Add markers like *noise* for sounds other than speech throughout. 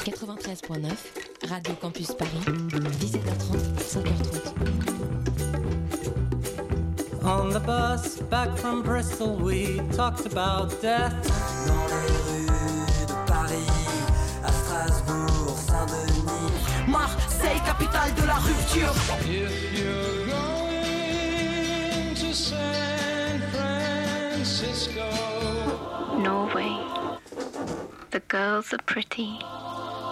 93.9, Radio Campus Paris, 17h30, 5h30. On the bus back from Bristol, we talked about death. Dans les rues de Paris, à Strasbourg, Saint-Denis. Marseille, capitale de la rupture. If you're going to San Francisco, Norway. The girls are pretty.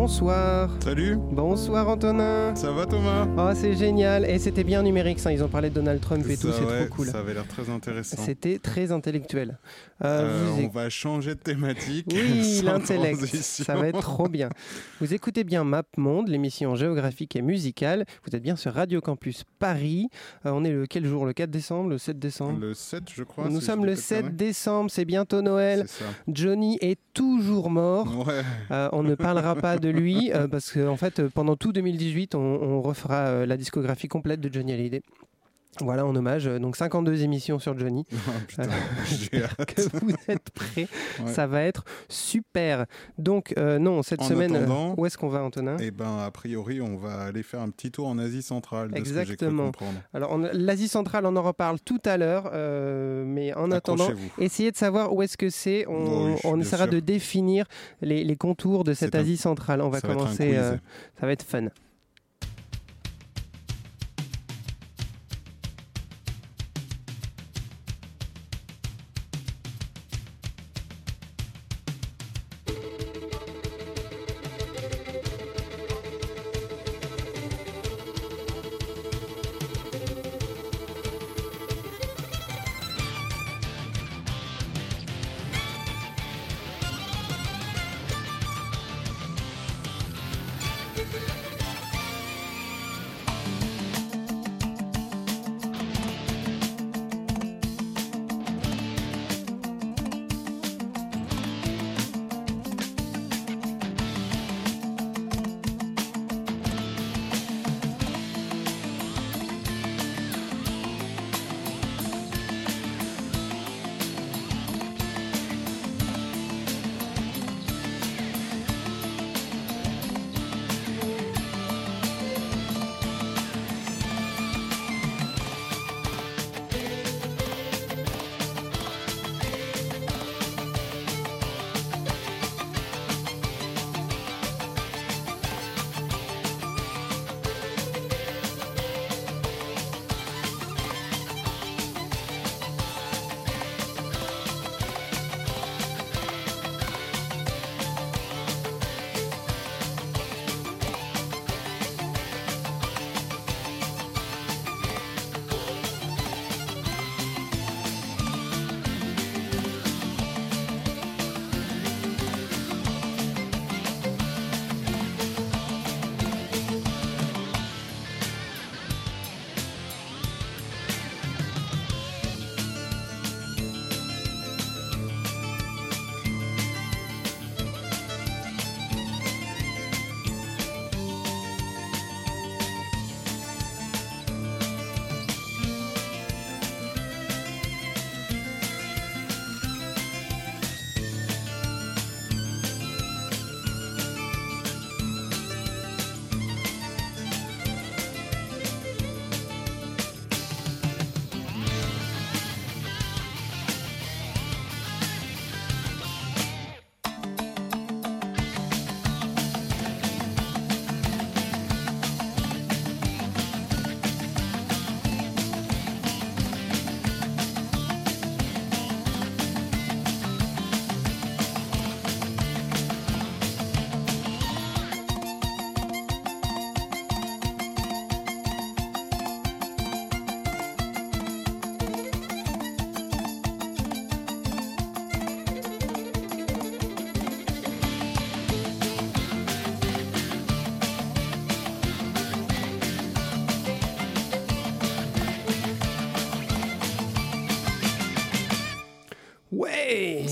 Bonsoir. Salut, Bonsoir Antonin. ça va Thomas? Oh, c'est génial. Et c'était bien numérique, ça. Ils ont parlé de Donald Trump et tout, c'est ouais, trop cool. Ça avait l'air très intéressant. C'était très intellectuel. Euh, Euh, vous on éc- va changer de thématique. Oui, *laughs* *laughs* l'intellect, ça va être trop bien. Vous écoutez bien Map Monde, l'émission géographique et musicale. Vous êtes bien sur Radio Campus Paris. Euh, on est le quel jour? Le 4 décembre? Le 7 décembre? Le 7, je crois. Nous si sommes le pas de 7 conneries. décembre, c'est bientôt Noël. Johnny est toujours mort. Ouais, Euh, on ne parlera pas de *laughs* lui euh, parce qu'en en fait, euh, pendant tout 2018, on, on refera euh, la discographie complète de Johnny Hallyday. Voilà, en hommage. euh, Donc 52 émissions sur Johnny. *laughs* Oh, putain, *laughs* hâte. Que vous êtes prêts Ouais. Ça va être super. Donc, euh, non, cette En semaine, euh, où est-ce qu'on va, Antonin? Et ben, a priori, on va aller faire un petit tour en Asie centrale. De Ce que j'ai cru Exactement. Alors, l'Asie centrale, on en reparle tout à l'heure. euh, mais en attendant, essayez de savoir où est-ce que c'est. On, oui, on bien essaiera sûr. de définir les, les contours de cette un- Asie centrale. On va Ça commencer. euh, ça va être fun.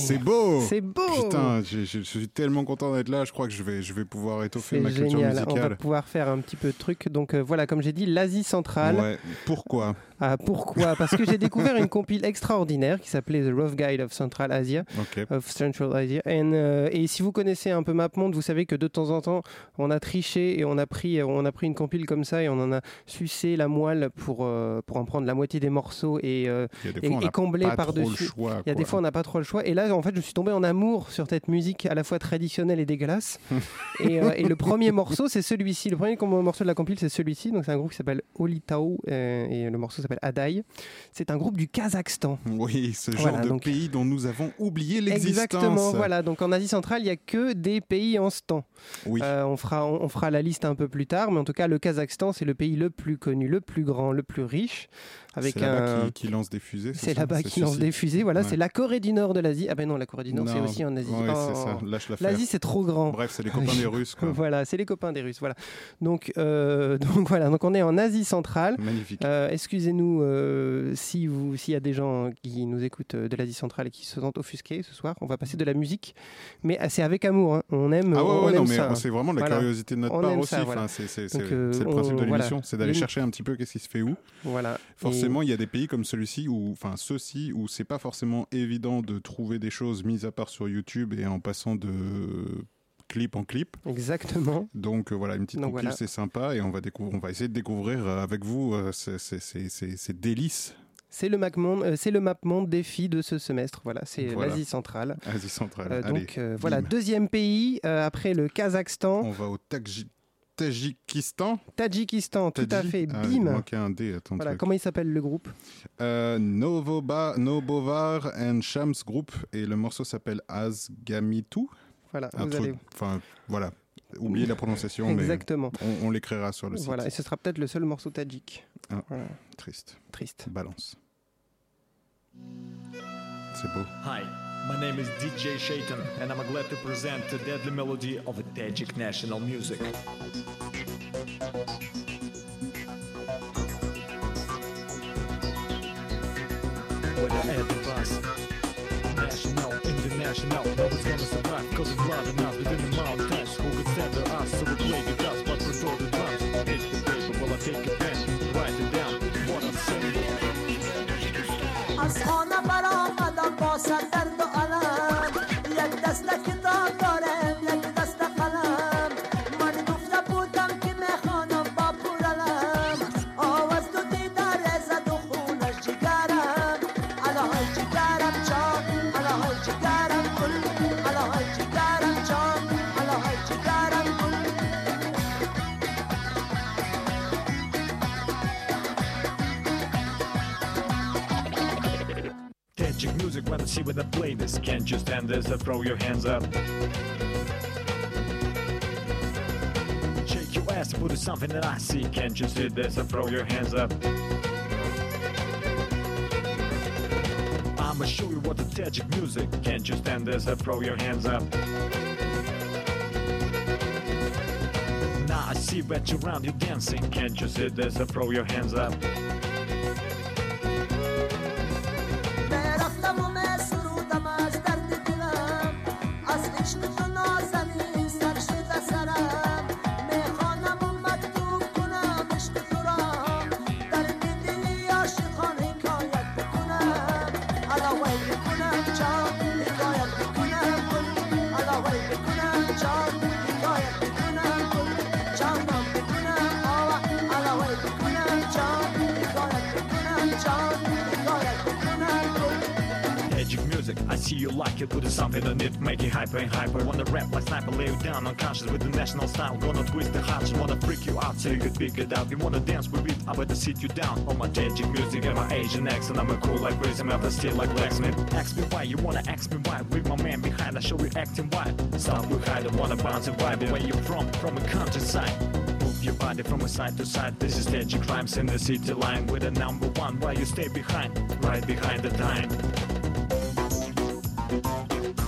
C'est beau C'est beau Putain, je, je- je suis tellement content d'être là. Je crois que je vais, je vais pouvoir étoffer ma culture génial. On va musicale. pouvoir faire un petit peu de trucs. Donc euh, voilà, comme j'ai dit, l'Asie centrale. Ouais. Pourquoi? Ah, pourquoi? Parce que j'ai découvert une compile extraordinaire qui s'appelait The Rough Guide of Central Asia. Ok. Of Central Asia. And, euh, et si vous connaissez un peu MapMonde, vous savez que de temps en temps, on a triché et on a pris, on a pris une compile comme ça et on en a sucé la moelle pour, euh, pour en prendre la moitié des morceaux et, euh, et, et combler par-dessus. Il y a des fois, on n'a pas trop le choix. Et là, en fait, je suis tombé en amour sur cette musique à la fois traditionnelle et dégueulasse. *laughs* et, euh, et le premier morceau, c'est celui-ci. Le premier morceau de la compile, c'est celui-ci. Donc, c'est un groupe qui s'appelle Olitao euh, et le morceau s'appelle Adai. C'est un groupe du Kazakhstan. Oui, ce genre Voilà, de donc- pays dont nous avons oublié l'existence. Exactement, voilà. Donc en Asie centrale, il n'y a que des pays en stand. Oui. Euh, on, fera, on, on fera la liste un peu plus tard, mais en tout cas, le Kazakhstan, c'est le pays le plus connu, le plus grand, le plus riche. Avec c'est là-bas un. qui, qui lance des fusées. C'est là-bas qui lance des fusées. Voilà, Ouais. c'est la Corée du Nord de l'Asie. Ah ben non, la Corée du Nord, c'est aussi en Asie. ouais, Oh. c'est ça. Lâche l'affaire. L'Asie, c'est trop grand. Bref, c'est les copains des Russes. Quoi. *laughs* Voilà, c'est les copains des Russes. Voilà. Donc, euh, *laughs* donc voilà. Donc on est en Asie centrale. Magnifique. Euh, Excusez-nous euh, si vous, s'il y a des gens qui nous écoutent euh, de l'Asie centrale et qui se sentent offusqués ce soir. On va passer de la musique, mais c'est avec amour. hein. On aime. Ah ouais, on ouais, aime non, mais ça. c'est vraiment de la Voilà. curiosité de notre On part aussi. ça, Enfin, voilà. c'est c'est- Donc, euh, c'est le principe on- de voilà. l'émission, c'est d'aller chercher un petit peu qu'est-ce qui se fait où. Voilà. Forcément, il y a des pays comme celui-ci où, enfin ceux-ci, où c'est pas forcément évident de trouver des choses mises à part sur YouTube et en passant de clip en clip. Exactement. Donc euh, voilà, une petite compile, voilà. c'est sympa et on va on va essayer de découvrir euh, avec vous euh, ces, ces- ces- ces- ces délices C'est le euh, c'est le MapMonde défi de ce semestre. Voilà, c'est Voilà. l'Asie centrale. Asie centrale. Euh, Allez, donc euh, voilà, deuxième pays après le Kazakhstan, on va au Tadji- Tadjikistan. Tadjikistan, tout à fait. Ah, il Bim. manquait un D, attends. Voilà, truc. comment il s'appelle le groupe? Novoba, Nobovar and Shams Group et le morceau s'appelle Azgamitu. Voilà, Un vous truc, allez. enfin voilà, oubliez la prononciation, mais Exactement. on, on l'écrira sur le site. Voilà, et ce sera peut-être le seul morceau tadjik. Ah. Voilà, Triste, triste. balance. C'est beau. Hi, my name is DJ Shaitan, and I'm glad to present the deadly melody of Tajik national music. At the bus, national, international No gonna survive cause it's loud enough Within the mouth dash who could stand the us. So we play with us but before the drums Hit the paper while I take a pen Write it down what I'm saying. I was on the this. Can't you stand this? Uh, throw your hands up. Shake your ass, put it something that I see. Can't you see this? Uh, throw your hands up. I'ma show you what the Tajik music. Can't you stand this? Uh, throw your hands up. Now I see that you're around, you dancing. Can't you see this? Uh, throw your hands up. See you like it, put it something on it, make it hyper and hyper. Wanna rap like sniper, lay you down unconscious with the national style. Gonna twist the hearts, wanna freak you out so you could pick it up. You wanna dance with it, I better sit you down. On my magic music and my Asian accent, I'm a cool like crazy, I'm the still like blacksmith. Ask me why, you wanna ask me why? With my man behind, I show you acting why. Stop with hide, I wanna bounce and vibe. Where you from? From a countryside. Move your body from a side to side. This is Magic Crimes in the city line with a number one. Why you stay behind? Right behind the time. Música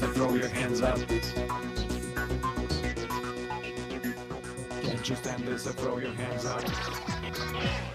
so throw your hands up. Can't you stand this? So throw your hands up.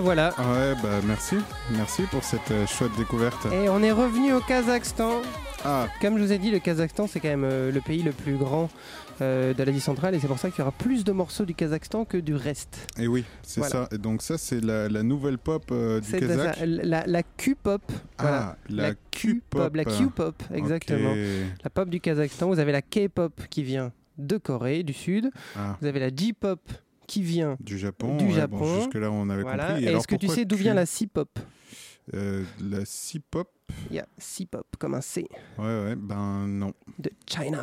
Voilà, voilà. Ouais, bah merci. Merci pour cette euh, chouette découverte. Et on est revenu au Kazakhstan. Ah, Comme je vous ai dit, le Kazakhstan, c'est quand même euh, le pays le plus grand euh, de l'Asie centrale et c'est pour ça qu'il y aura plus de morceaux du Kazakhstan que du reste. et oui, c'est Voilà. ça. Et donc ça, c'est la, la nouvelle pop euh, du Kazakh. ça, la, la Q-pop. Ah, voilà. la Q-pop. La Q-pop, exactement. La pop du Kazakhstan. Vous avez la K-pop qui vient de Corée du Sud. Ah, Vous avez la J-pop qui vient. du Japon. Du ouais, Japon. Bon, Jusque-là, on avait Voilà. compris. Est-ce que tu sais d'où vient la C-pop Euh, La C-pop Il y a C-pop comme un C Ouais, ouais, ben non. de China.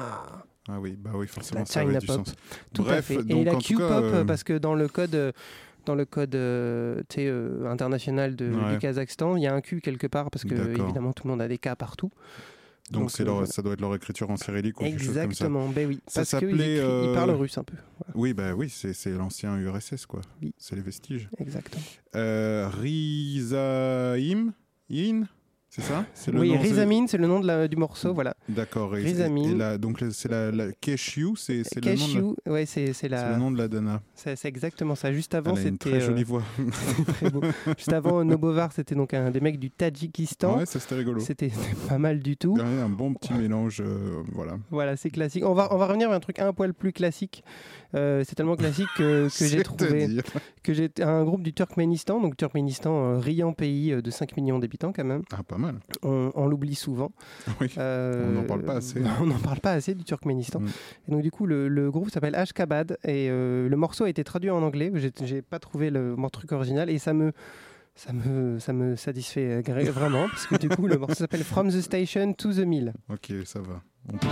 Ah oui, bah oui, forcément, La ça avait China du pop. sens. Tout Bref, à fait. Et la Q-pop, euh, parce que dans le code, euh, dans le code euh, euh, international de, Ouais. du Kazakhstan, il y a un Q quelque part, parce que évidemment tout le monde a des K partout. Donc, euh, leur- ça doit être leur écriture en cyrillique ou quelque chose comme ça. Exactement, ben oui. Ça Parce qu'ils s'appelait, euh, parlent russe un peu. Voilà, Oui, bah oui, c'est l'ancien URSS, quoi. Oui. C'est les vestiges. exactement. Euh, Rizaim In C'est ça C'est le Oui, nom, Rizamine, c'est le nom de la- du morceau, voilà. D'accord. Rizamine. et la- donc c'est la, la Keshiu, c'est c'est le, nom de la- ouais, c'est c'est c'est la. le nom de la Dana. C'est c'est exactement ça. Juste avant, Elle a une c'était. très euh, jolie voix. *laughs* très beau. Juste avant, Nobovar, c'était donc un des mecs du Tadjikistan. ouais, ça c'était rigolo. C'était *laughs* pas mal du tout. Un bon petit mélange, euh, voilà. Voilà, c'est classique. On va, on va revenir à un truc un poil plus classique. Euh, c'est tellement classique que, *laughs* que j'ai trouvé que j'ai un groupe du Turkménistan, donc Turkménistan, euh, riant pays euh, de 5 millions d'habitants quand même. Ah, pas mal. On, on l'oublie souvent. *laughs* Oui. Euh, On n'en parle pas assez. *laughs* On n'en parle pas assez du Turkménistan. Mm. Et donc du coup, le, le groupe s'appelle Ashkabad et le morceau a été traduit en anglais. J'ai, pas trouvé le mon truc original et ça me ça me, ça me satisfait vraiment parce que du coup le morceau s'appelle From the Station to the Mill. Ok, ça va. On peut-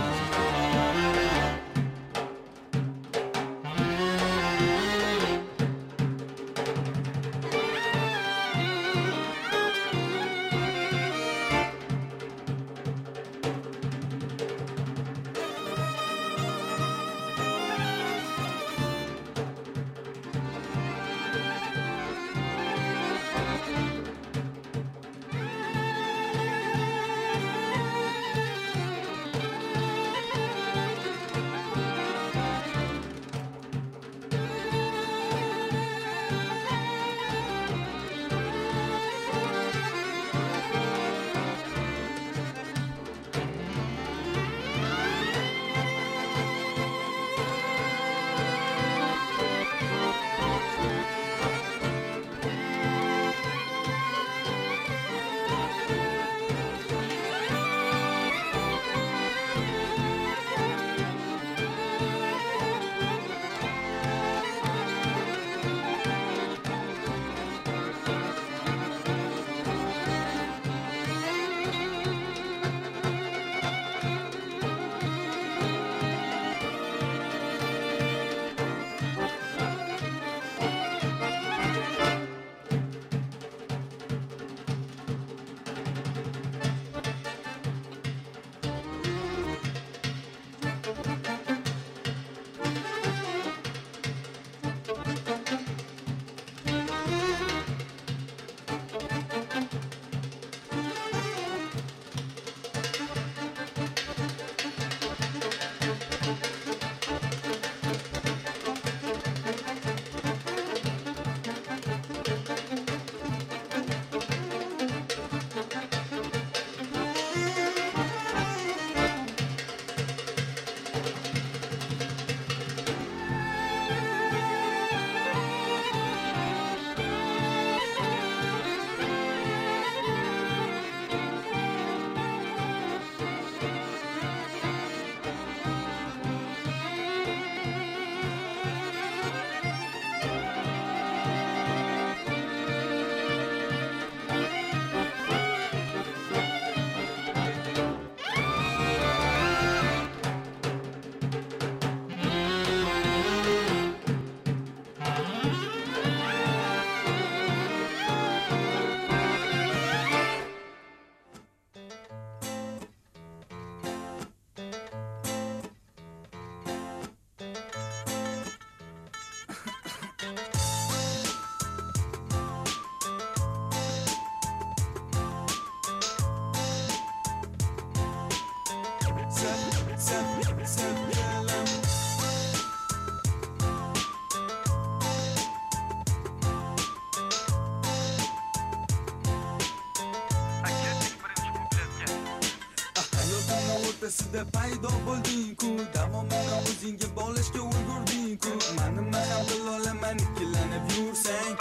orasida paydo bo'lding-ku davomini o'zingga bog'lashga ulgurding-ku nima ham bilolaman ikkilanib yursang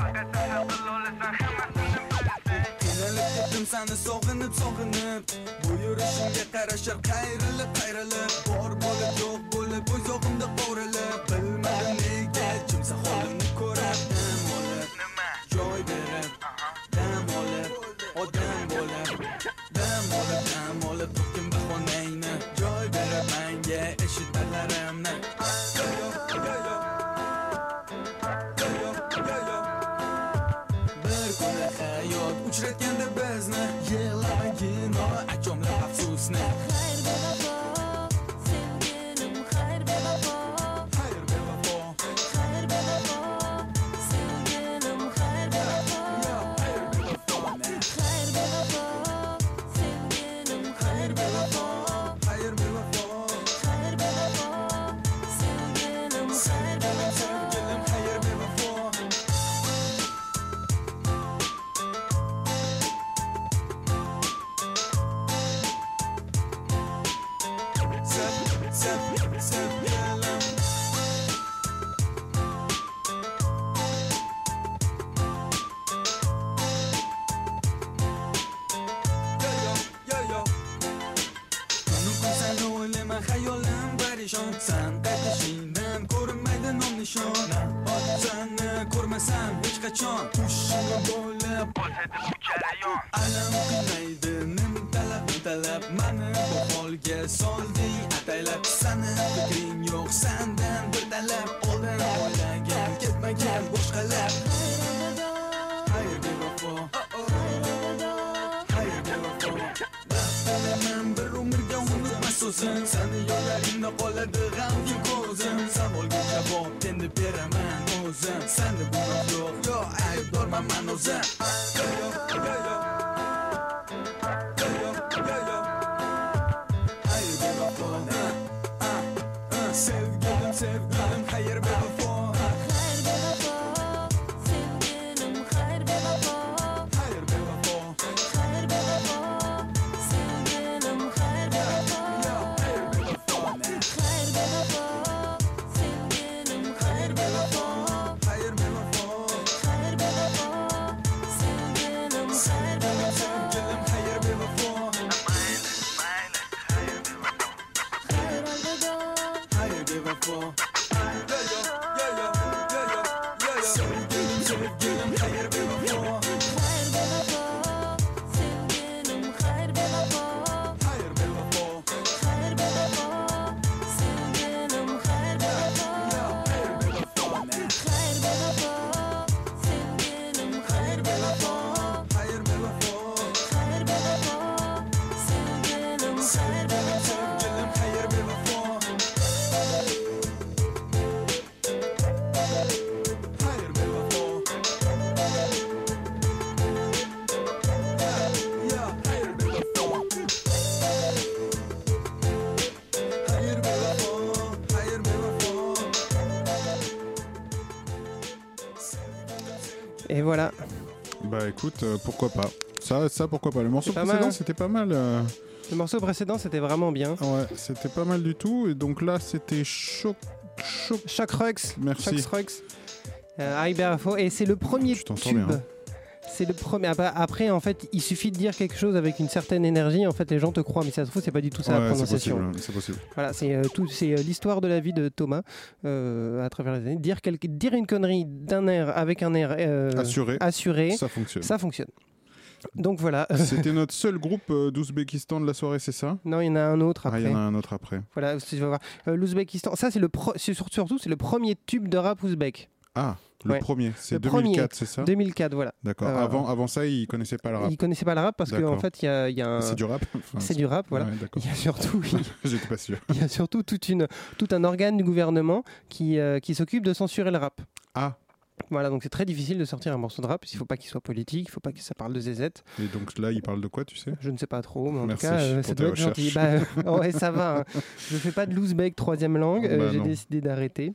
qiynalib ketdim sani sog'inib sog'inib bu yurishimga qarashar qayrilib qayrilib bor bo'lib yo'q bo'lib o'zog'imda qovrilib bilmadim nega jimsa holimni ko'rib bu holga solding ataylab Sani. Fikring yo'q sandan bir talab Oldin o'ylagan ketmagan boshqalar. Xayr bevafo Xayr bevafo Baxtilaman bir umrga unutmas so'zim Sani yo'llaringda qoladi g'amgin ko'zim. Savolga javob endi beraman o'zim. Sani gunoh yo'q, yo aybdorman man o'zim. It's Et voilà. Bah écoute, euh, pourquoi pas. Ça, ça, pourquoi pas. Le morceau mal, précédent, hein. c'était pas mal. euh, Le morceau précédent, c'était vraiment bien. Ouais, c'était pas mal du tout. Et donc là, c'était choc. choc. Choc Rux. Merci. Choc Rux. Euh. Et c'est le premier t'entends tube. bien, hein. C'est le premier. ah Après, en fait, il suffit de dire quelque chose avec une certaine énergie. En fait, les gens te croient, mais ça se trouve, c'est pas du tout ça la Ouais, prononciation. possible. C'est possible. Voilà, c'est euh, tout, c'est euh, l'histoire de la vie de Thomas euh, à travers les années. Dire, quelque- dire une connerie d'un air avec un air euh, Assuré. assuré, Ça fonctionne. ça fonctionne. Donc voilà. *laughs* C'était notre seul groupe d'Ouzbékistan de la soirée, c'est ça? Non, il y en a un autre Ah, après. il y en a un autre après. Voilà, L'Ouzbékistan, ça c'est le pro- surtout c'est le premier tube de rap ouzbek. Ah, le Ouais. premier, c'est Le 2004, premier, c'est ça 2004, voilà. D'accord. Euh, avant, avant ça, ils connaissaient pas le rap. Ils connaissaient pas le rap parce qu'en fait il y a, il y a un. C'est du rap Enfin, C'est du rap, voilà. Ouais. Il y a surtout, *laughs* J'étais pas sûr. il y a surtout toute une, tout un organe du gouvernement qui, euh, qui s'occupe de censurer le rap. Ah. Voilà, donc c'est très difficile de sortir un morceau de rap. Il faut pas qu'il soit politique, il faut pas que ça parle de ZZ. Et donc là, il parle de quoi, tu sais? Je ne sais pas trop, mais en Merci tout cas, euh, ça doit être gentil. Bah, euh, ouais, ça va. hein. Je fais pas de loosebag troisième langue. *laughs* Bah J'ai décidé d'arrêter.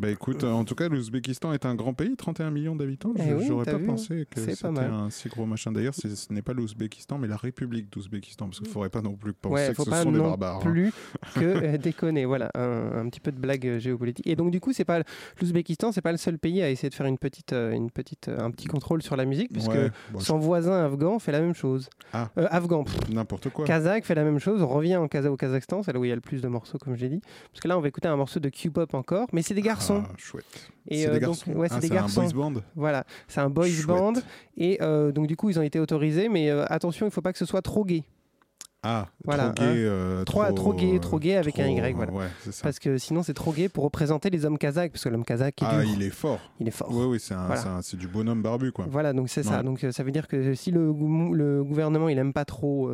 Bah écoute, en tout cas, l'Ouzbékistan est un grand pays, 31 millions d'habitants. Eh Je- oui, J'aurais pas vu, pensé que pas c'était un si gros machin. D'ailleurs, ce n'est pas l'Ouzbékistan, mais la République d'Ouzbékistan, parce qu'il ne faudrait pas non plus penser Ouais, que faut ce pas sont des non barbares. hein. plus *laughs* que euh, déconner. Voilà, un, un petit peu de blague euh, géopolitique. Et donc du coup, c'est pas l'Ouzbékistan, c'est pas le seul pays à essayer de faire une petite, euh, une petite, un petit contrôle sur la musique, puisque Ouais, bon, son voisin afghan fait la même chose. Ah. Euh, afghan. N'importe quoi. Kazakh fait la même chose. On revient en Kaza- au Kazakhstan, c'est là où il y a le plus de morceaux, comme je l'ai dit. Parce que là, on va écouter un morceau de Q-pop encore, mais c'est des garçons. Ah, chouette. Et C'est euh, des donc, garçons ouais, c'est Ah, des c'est un garçons. boys band Voilà, c'est un boys Chouette. band. Et euh, donc, du coup, ils ont été autorisés, mais euh, attention, il faut pas que ce soit trop gay. Ah, Voilà, trop gay. hein. euh, trop, trop gay, trop gay avec un Y, voilà. Ouais, c'est ça. Parce que sinon, c'est trop gay pour représenter les hommes kazakhs, parce que l'homme kazakh est Ah, dur. il est fort. Il est fort. Oui, oui, c'est Voilà. du bonhomme barbu, quoi. Voilà, donc c'est ça. Donc ça veut dire que si le, le gouvernement il aime pas trop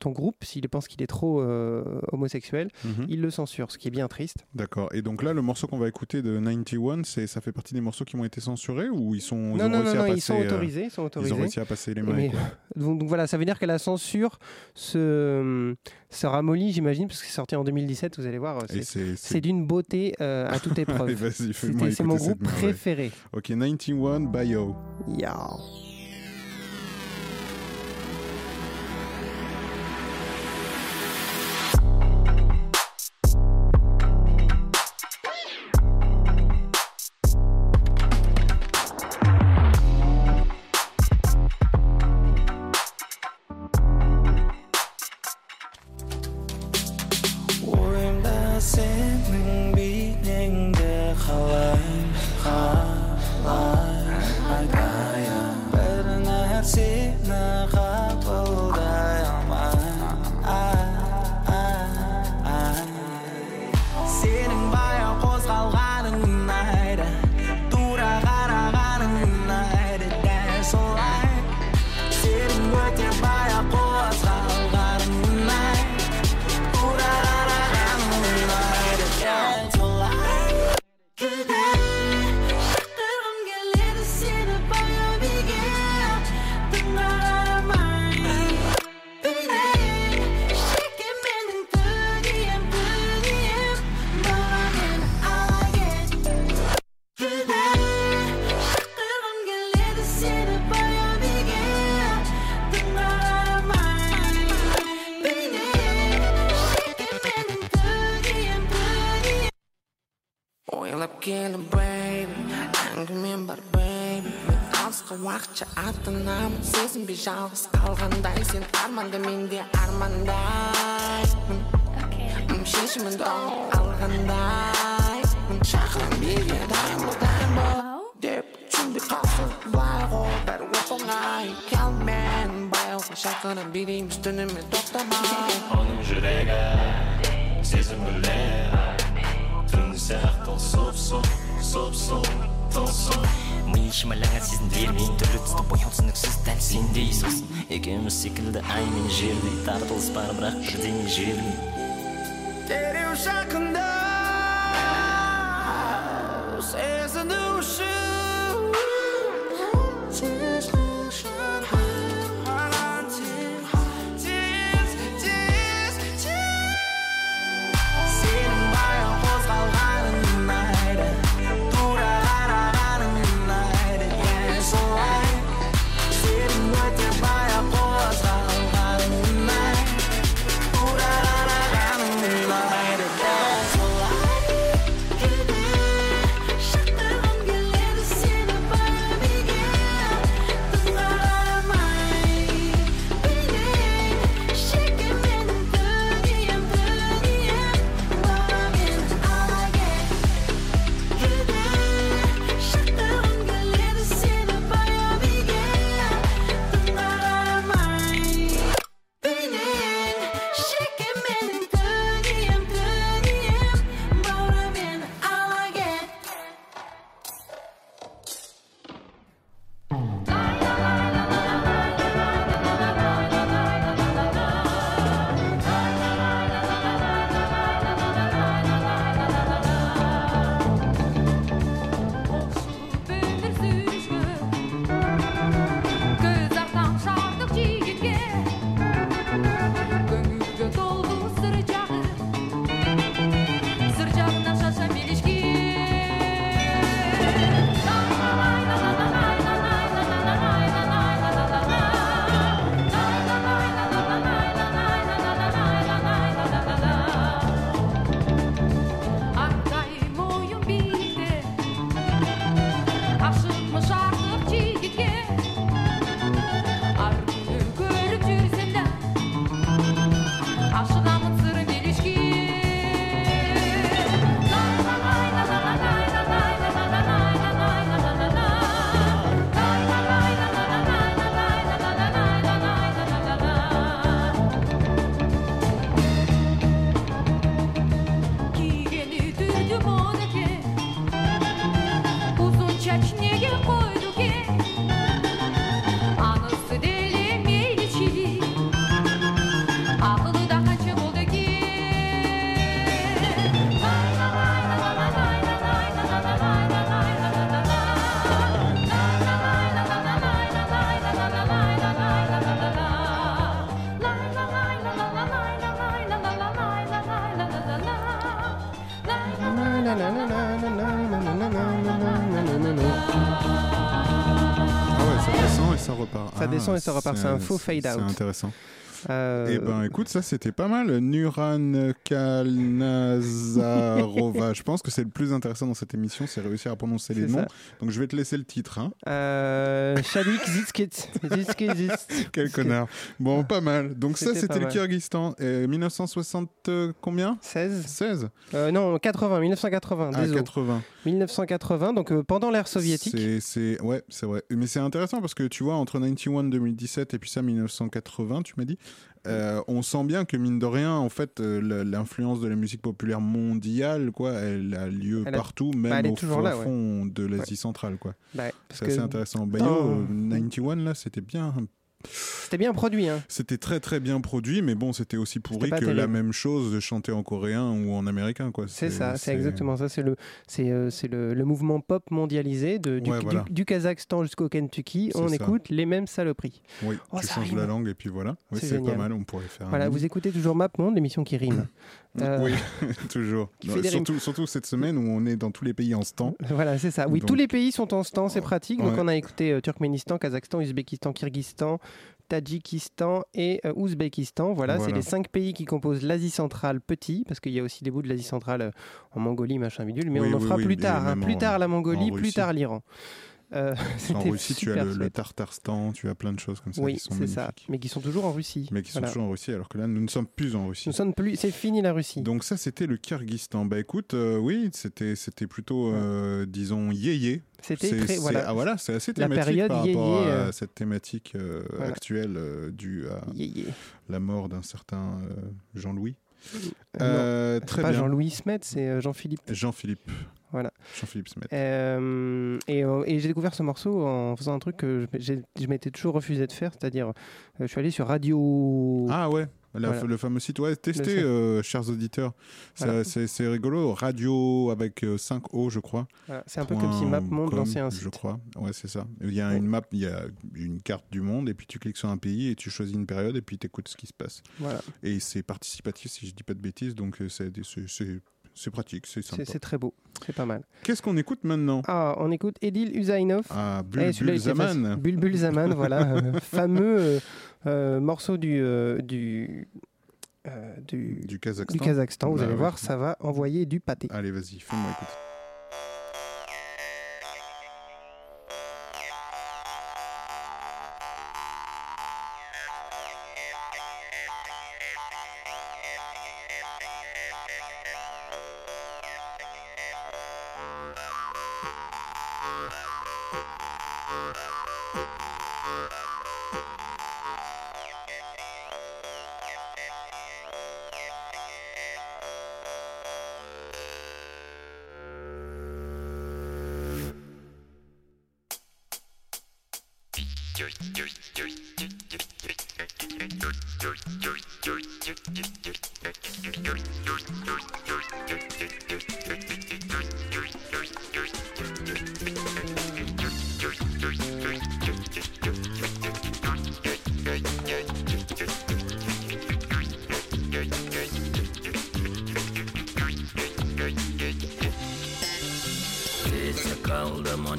ton groupe, s'il pense qu'il est trop euh, homosexuel, Mhm. il le censure, ce qui est bien triste. D'accord. Et donc là, le morceau qu'on va écouter de 91, c'est ça fait partie des morceaux qui ont été censurés ou ils sont ils non, ont non, réussi non, à passer ils sont euh, autorisés, ils sont autorisés. Ils ont réussi à passer les mains. Mais- *laughs* donc, donc voilà, ça veut dire que la censure se, se ramollit, j'imagine, parce que c'est sorti en 2017, vous allez voir, c'est- d'une beauté euh, à toute *laughs* épreuve. C'est mon groupe préféré. Ok, 91 Bio. Yeah. Аттанамын сезінбей жалғыз қалғандай. Сен арманда мен де армандаймын М, шешімін тауып алғандаймын шақырам биге дайын бол дайын бол. Деп түсінбей қалсын былай ғой. Бәрі оп оңай. Келмен баяуға шақырам билейміз түнімен тоқтамай. Оның жүрегі сезім гүлдер түн сияқты сұп-сұп сұп-сұп тылсым ми шималаңа сезімдермен түрлі түсті бояу түсініксіз дәл сендей сосын екеуміз секілді ай мен жердей тартылыс бар бірақ бірдеңе жібермей repart. Ça Ah, descend et ça repart. C'est un faux fade C'est out. intéressant. Euh, Eh ben, écoute, ça c'était pas mal. Nuran Kalnazarova. *laughs* je pense que c'est le plus intéressant dans cette émission, c'est réussir à prononcer les noms. ça. Donc je vais te laisser le titre. Hein. Euh, Shalik Zitskit. *laughs* Quel connard. Bon, pas mal. Donc ça, C'était le. Kyrgyzstan. Euh, 1960 euh, combien? 16 16 Euh, non, 80, 1980. Ah, désolé. 80. 1980, donc pendant l'ère soviétique. C'est, c'est- ouais, c'est vrai. Mais c'est intéressant parce que tu vois, entre 91 2017 et puis ça 1980, tu m'as dit, euh, on sent bien que mine de rien, en fait, euh, l'influence de la musique populaire mondiale, quoi, elle a lieu Elle a- partout, bah, même est au là, ouais. fond de l'Asie centrale, quoi. Bah, c'est que assez intéressant. Bah, yo, dans- euh, 91 là, c'était bien. C'était bien produit. Hein. C'était très très bien produit, mais bon, c'était aussi pourri que la même chose de chanter en coréen ou en américain, quoi. C'est ça, c'est exactement ça. C'est le, c'est, euh, le, le mouvement pop mondialisé de, du, Ouais, du- voilà. du Kazakhstan jusqu'au Kentucky. On ça. écoute les mêmes saloperies. Oui, Oh, tu changes rime. la langue et puis voilà. Oui, C'est pas mal, on pourrait faire. Voilà, vous écoutez toujours Map Monde, l'émission qui rime. *clears throat* Euh, *laughs* Oui, *laughs* toujours. Surtout, surtout cette semaine où on est dans tous les pays en temps. *laughs* Voilà, c'est ça. Oui, Donc- tous les pays sont en stand, c'est pratique. Donc Ouais. on a écouté euh, Turkménistan, Kazakhstan, Ouzbékistan, Kyrgyzstan, Tadjikistan et euh, Ouzbékistan. Voilà, c'est les cinq pays qui composent l'Asie centrale petit, parce qu'il y a aussi des bouts de l'Asie centrale en Mongolie, machin bidule, mais Oui, on en oui, fera oui, plus tard. hein. Plus en- tard la Mongolie, plus tard l'Iran. Euh, *laughs* En Russie, tu as le. Tartarstan, tu as plein de choses comme ça Oui, c'est ça. Mais qui sont toujours en Russie. Mais qui sont Voilà. toujours en Russie, alors que là, nous ne sommes plus en Russie. Nous sommes plus. C'est fini la Russie. Donc ça, c'était le Kyrgyzstan. Bah écoute, euh, oui, c'était c'était plutôt, euh, disons, yéyé. C'était très- voilà. Ah voilà, c'est assez La thématique période par rapport yéyé, à euh, cette thématique voilà. actuelle due à Yéyé. la mort d'un certain Jean-Louis. Euh, non, très pas. Jean-Louis Smet, c'est Jean-Philippe. Jean-Philippe. Voilà. Jean-Philippe Smet. Euh, et euh, et j'ai découvert ce morceau en faisant un truc que je, je m'étais toujours refusé de faire, c'est-à-dire euh, je suis allé sur Radio. Ah ouais, la- Voilà. le fameux site. Ouais, testez, chers auditeurs. Voilà. C'est rigolo. Radio avec 5 O, je crois. Voilà, c'est un peu comme si MapMonde lançait un Je site. crois. Ouais, c'est ça. Il y a une map, il y a une carte du monde, et puis tu cliques sur un pays et tu choisis une période et puis tu écoutes ce qui se passe. Voilà. Et c'est participatif, si je dis pas de bêtises, donc c'est c'est- pratique, c'est sympa. C'est très beau, c'est pas mal. Qu'est-ce qu'on écoute maintenant? Ah, on écoute Edil Uzainov. Ah, Bul- Eh. Bulbul Zaman, voilà, *laughs* euh, fameux euh, euh, morceau du euh, du, du Du Kazakhstan. du Kazakhstan. Vous Bah allez ouais. voir, ça va envoyer du pâté. Allez, vas-y, fais-moi écouter.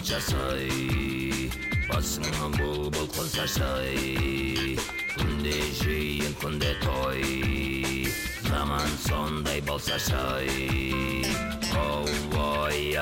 жасай басыңнан бұлбұл құс ашай күнде жиын күнде той заман сондай болса шай. Оу ой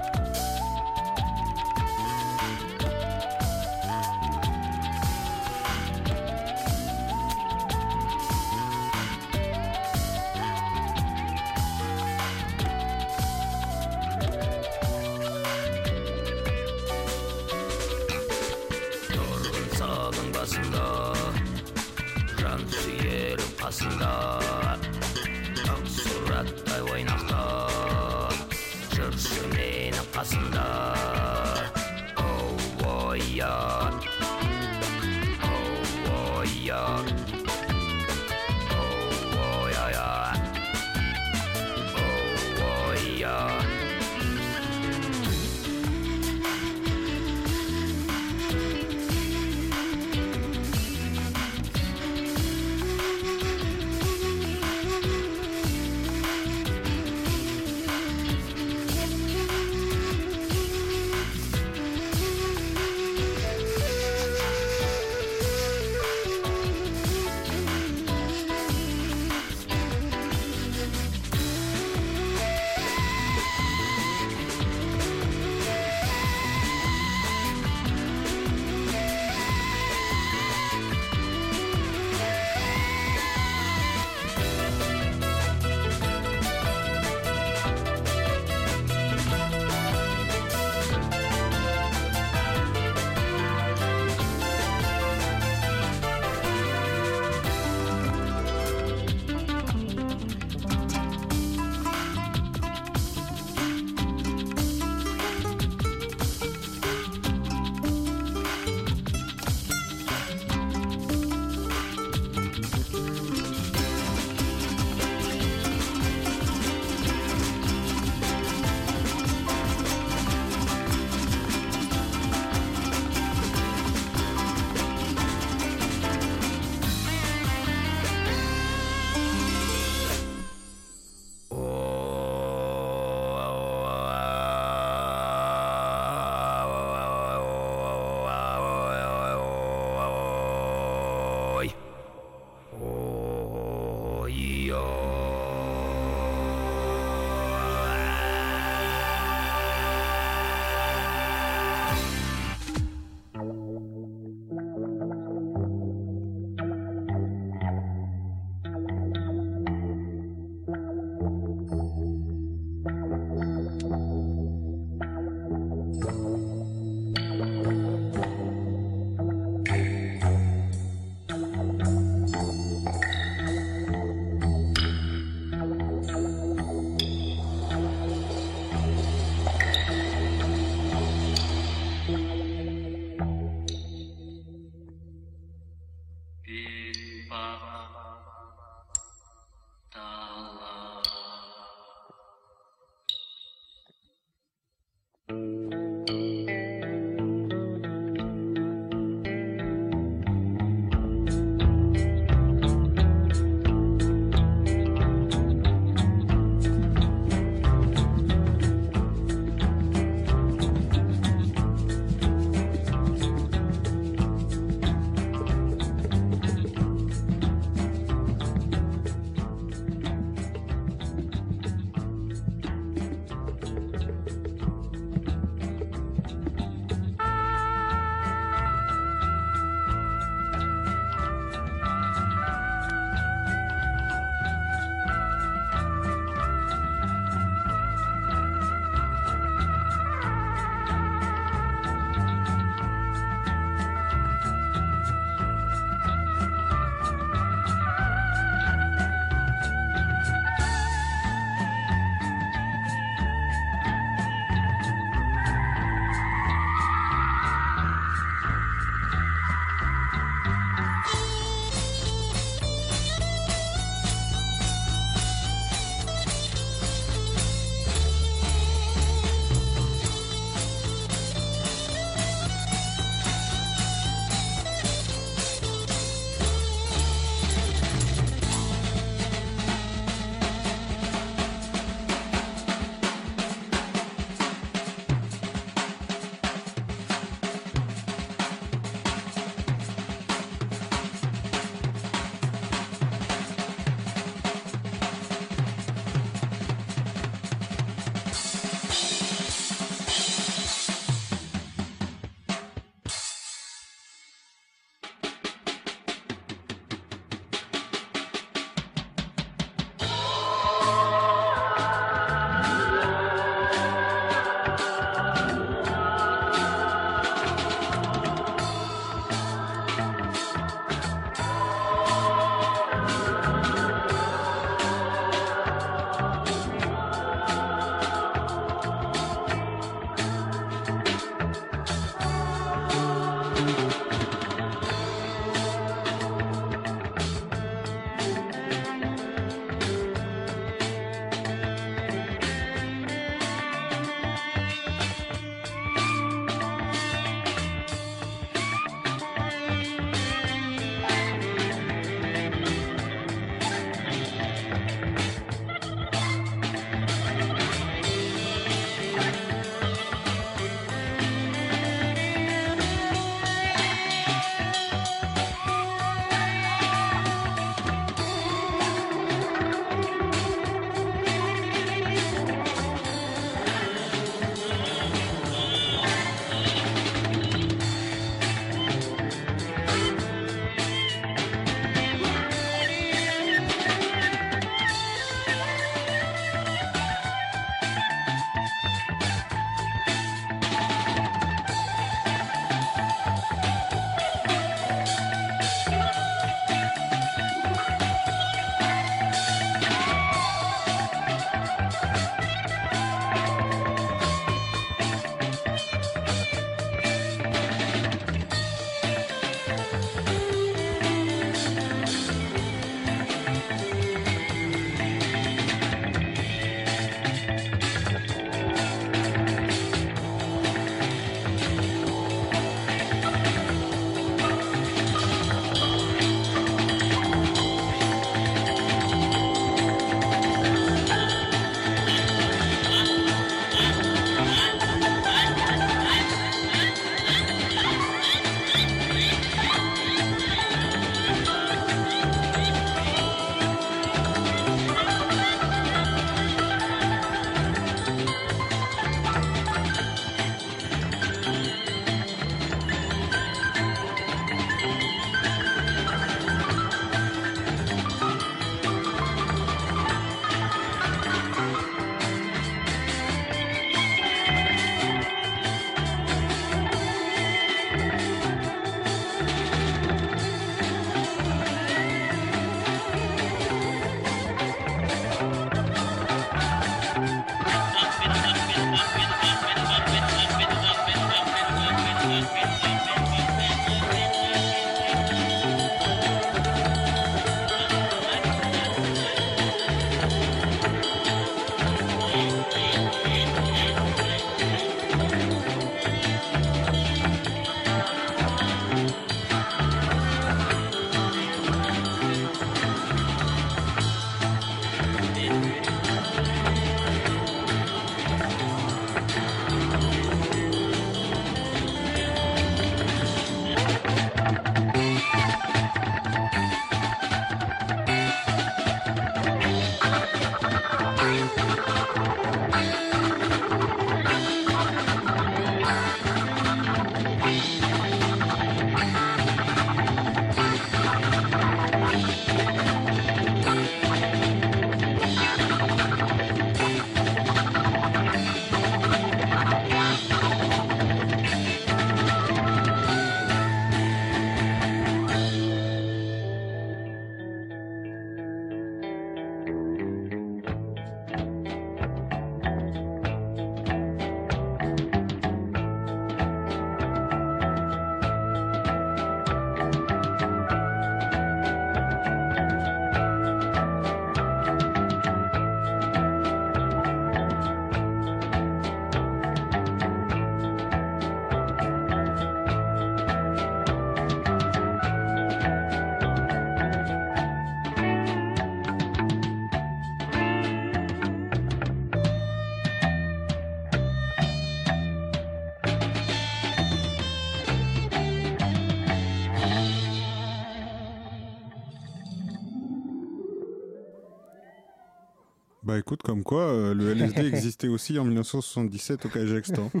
Comme quoi, euh, le LSD *laughs* existait aussi en 1977 au Kazakhstan. *laughs*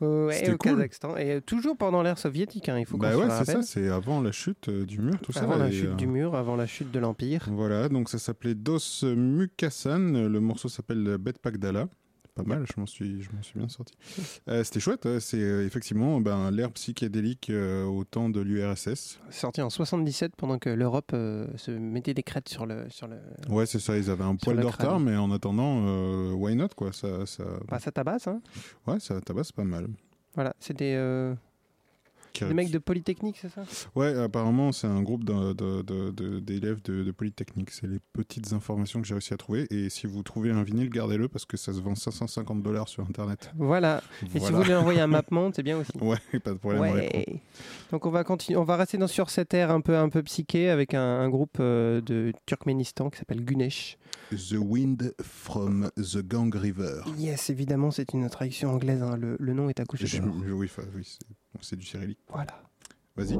Ouais, au cool. Kazakhstan. Et euh, toujours pendant l'ère soviétique, hein, il faut Bah ouais, c'est ça, c'est avant la chute euh, du mur, tout ça. Avant la et, chute du mur, avant la chute de l'Empire. Voilà, donc ça s'appelait Dos Mukasan. Le morceau s'appelle Bet Pagdala. Pas mal, je m'en suis, je m'en suis bien sorti. *laughs* Euh, C'était chouette, c'est euh, effectivement ben, l'ère psychédélique euh, au temps de l'URSS. Sorti en 77 pendant que l'Europe euh, se mettait des crêtes sur le. Sur le... Ouais, c'est ça, ils avaient un poil de retard, mais en attendant, why not, quoi. Ça, ça... Bah, ça tabasse, hein. Ouais, ça tabasse pas mal. Voilà, c'est des, mecs de Polytechnique, c'est ça? Ouais, apparemment, c'est un groupe d'élèves de, de Polytechnique. C'est les petites informations que j'ai réussi à trouver. Et si vous trouvez un vinyle, gardez-le parce que ça se vend 550 dollars sur Internet. Voilà. Et si vous voulez envoyer un *laughs* mapmont, c'est bien aussi. Ouais, *laughs* pas de problème. Donc on va continuer, on va rester dans, sur cette ère un peu un peu psyché avec un, groupe euh, de Turkménistan qui s'appelle Gunesh. The Wind from the Gang River. Yes, évidemment, c'est une traduction anglaise. hein. Le, nom est à coucher oui, oui, c'est du cyrillique. Voilà. Vas-y.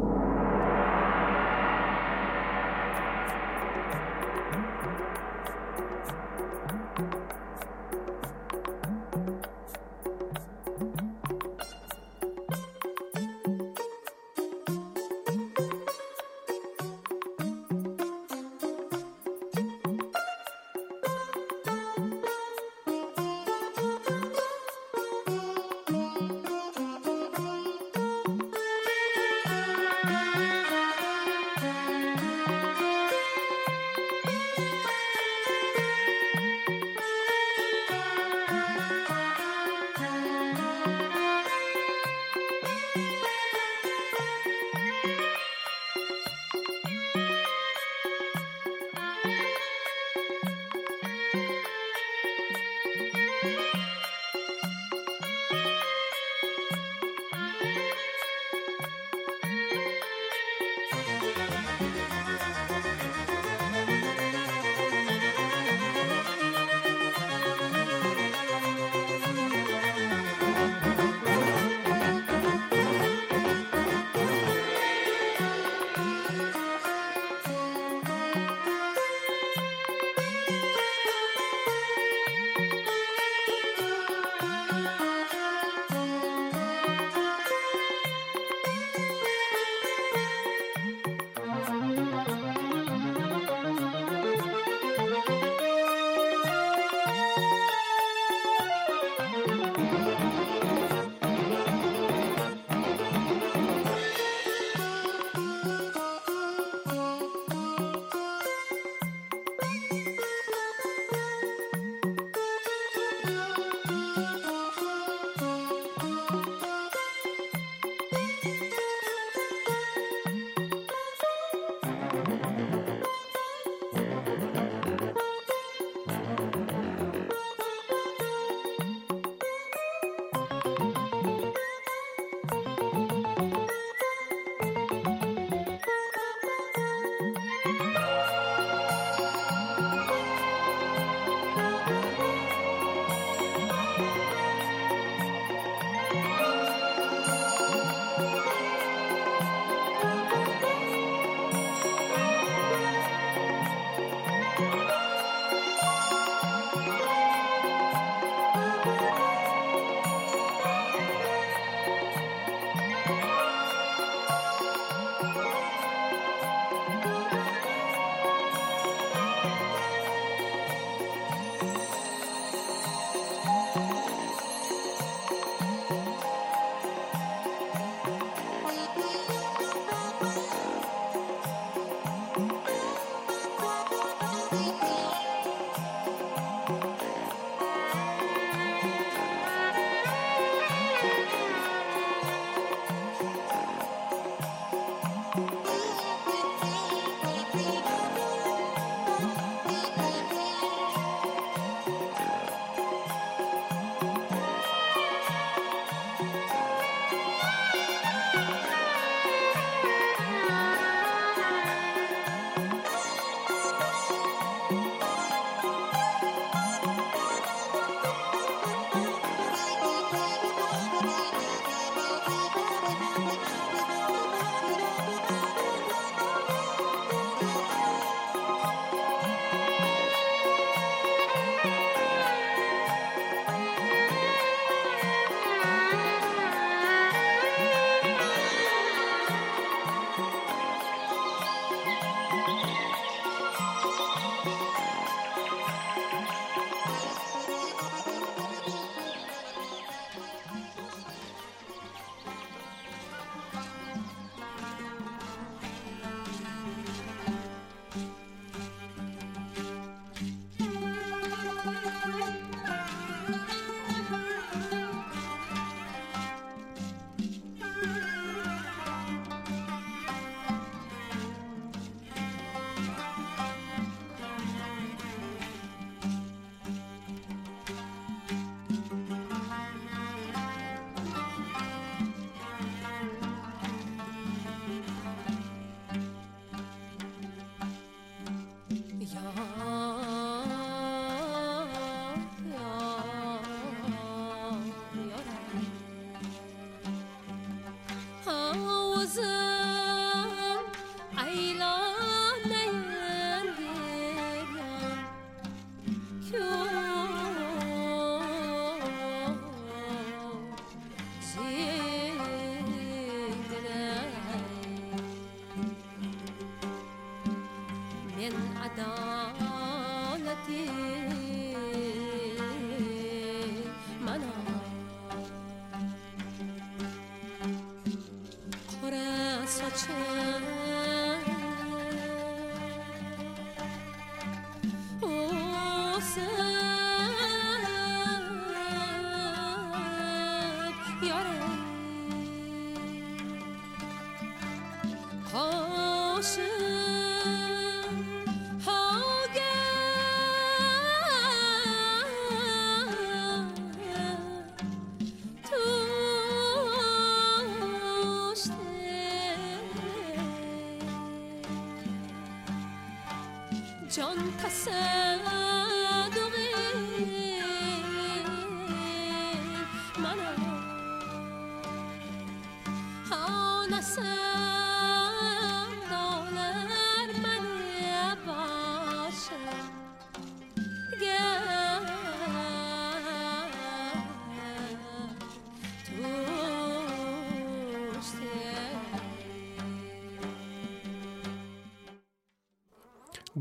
전타세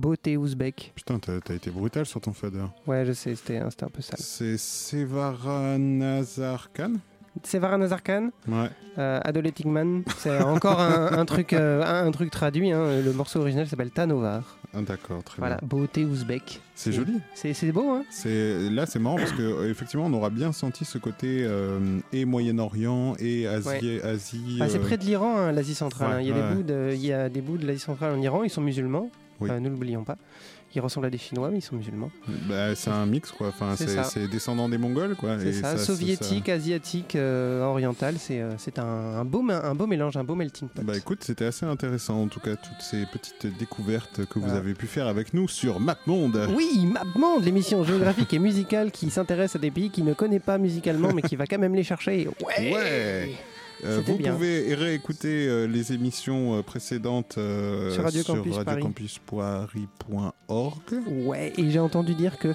Beauté ouzbek. Putain, t'as t'as été brutal sur ton fader. Ouais, je sais, c'était c'était un peu sale. C'est Sevara Nazar Khan Sevara Nazarkan, Ouais. euh, c'est encore un, un truc, euh, un, un truc traduit. hein. Le morceau original s'appelle Tanovar. Ah, D'accord, très Voilà, bien. beauté ouzbek. C'est joli. C'est c'est beau, hein C'est là, c'est marrant parce que euh, effectivement, on aura bien senti ce côté euh, et Moyen-Orient et Asie. Ouais. Asie Ah, c'est près de l'Iran, hein, l'Asie centrale. ouais, hein. Il, y a des bouts de, il y a des bouts de l'Asie centrale en Iran, ils sont musulmans. Oui. Euh, nous l'oublions pas. Ils ressemblent à des Chinois, mais ils sont musulmans. bah, c'est un mix quoi. Enfin, C'est descendant des Mongols quoi. C'est ça, ça- soviétique, asiatique, euh, oriental. C'est euh, c'est un, un beau, un beau mélange, un beau melting pot. Bah écoute, c'était assez intéressant en tout cas toutes ces petites découvertes que vous avez pu faire avec nous sur MapMonde. Oui, MapMonde, l'émission géographique et musicale qui s'intéresse à des pays qu'il ne connaît pas musicalement, mais qui va quand même les chercher. Ouais, Ouais. Euh, vous bien. pouvez réécouter euh, les émissions euh, précédentes Sur Radio Campus Paris. radiocampusparis.org. Ouais, et j'ai entendu dire que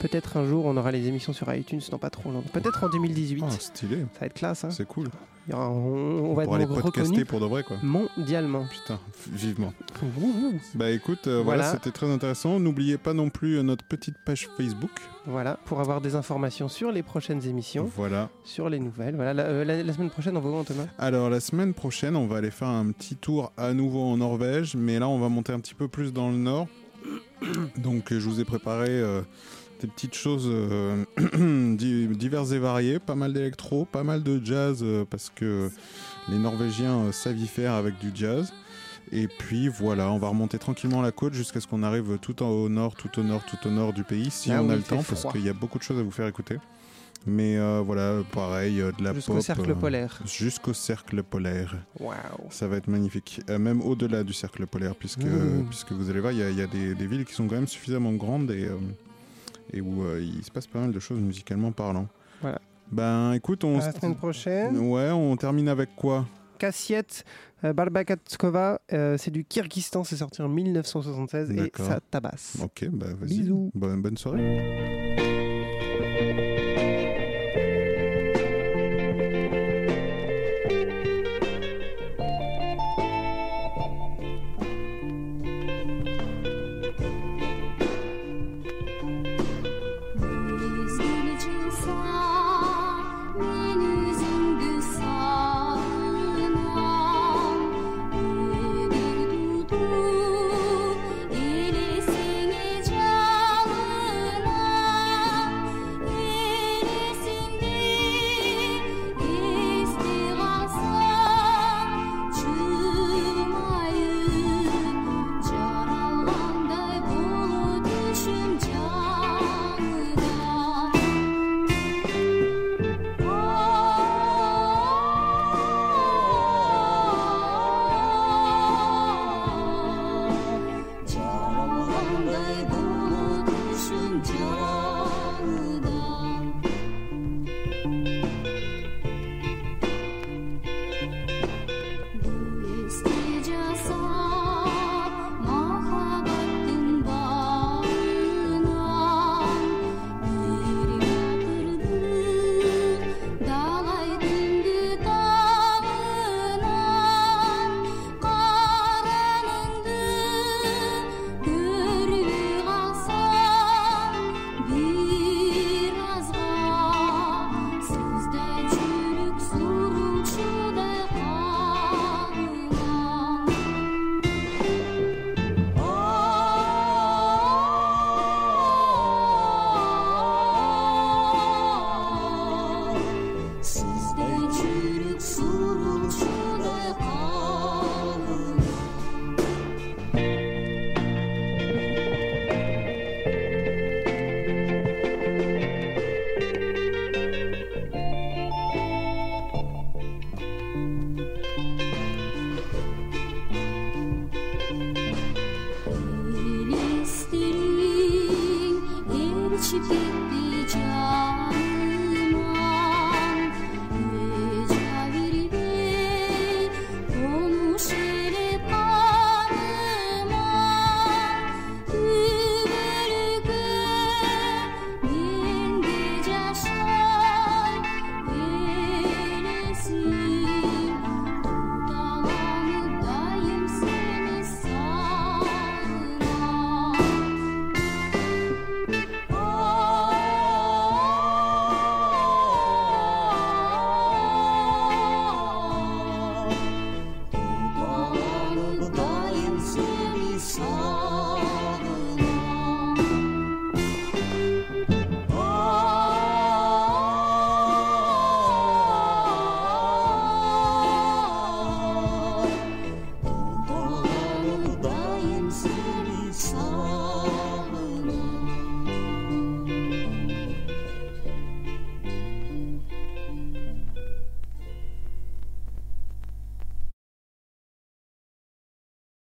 peut-être un jour on aura les émissions sur iTunes dans pas trop longtemps. Peut-être en 2018. Ah, stylé. Ça va être classe, hein C'est cool. Il y aura- on, on va aller être podcaster reconnus pour de vrai quoi. mondialement. Putain, vivement. Bah écoute, euh, voilà, Voilà. c'était très intéressant. N'oubliez pas non plus euh, notre petite page Facebook. Voilà, pour avoir des informations sur les prochaines émissions, Voilà. sur les nouvelles. Voilà, la, euh, la- la semaine prochaine, on va où, Thomas? Alors la semaine prochaine, on va aller faire un petit tour à nouveau en Norvège, mais là on va monter un petit peu plus dans le nord. Donc je vous ai préparé euh, des petites choses euh, *clears throat* di- diverses et variées, pas mal d'électro, pas mal de jazz, euh, parce que les Norvégiens euh, savent y faire avec du jazz. Et puis voilà, on va remonter tranquillement la côte jusqu'à ce qu'on arrive tout en- au nord, tout au nord, tout au nord du pays, si Là on a le temps, parce qu'il y a beaucoup de choses à vous faire écouter. Mais euh, voilà, pareil, euh, de la Jusqu'au pop. cercle euh, polaire. Jusqu'au cercle polaire. Waouh Ça va être magnifique. Même au-delà du cercle polaire, puisque, Mmh. puisque vous allez voir, il y a, il y a des, des villes qui sont quand même suffisamment grandes et, et où euh, il se passe pas mal de choses musicalement parlant. Voilà. Ben écoute, on... À la semaine prochaine. Ouais, on termine avec quoi? Cassiette, euh, Barbakatskova, euh, c'est du Kyrgyzstan, c'est sorti en 1976 et ça tabasse. Ok, bah vas-y. Bisous. Bonne, bonne soirée.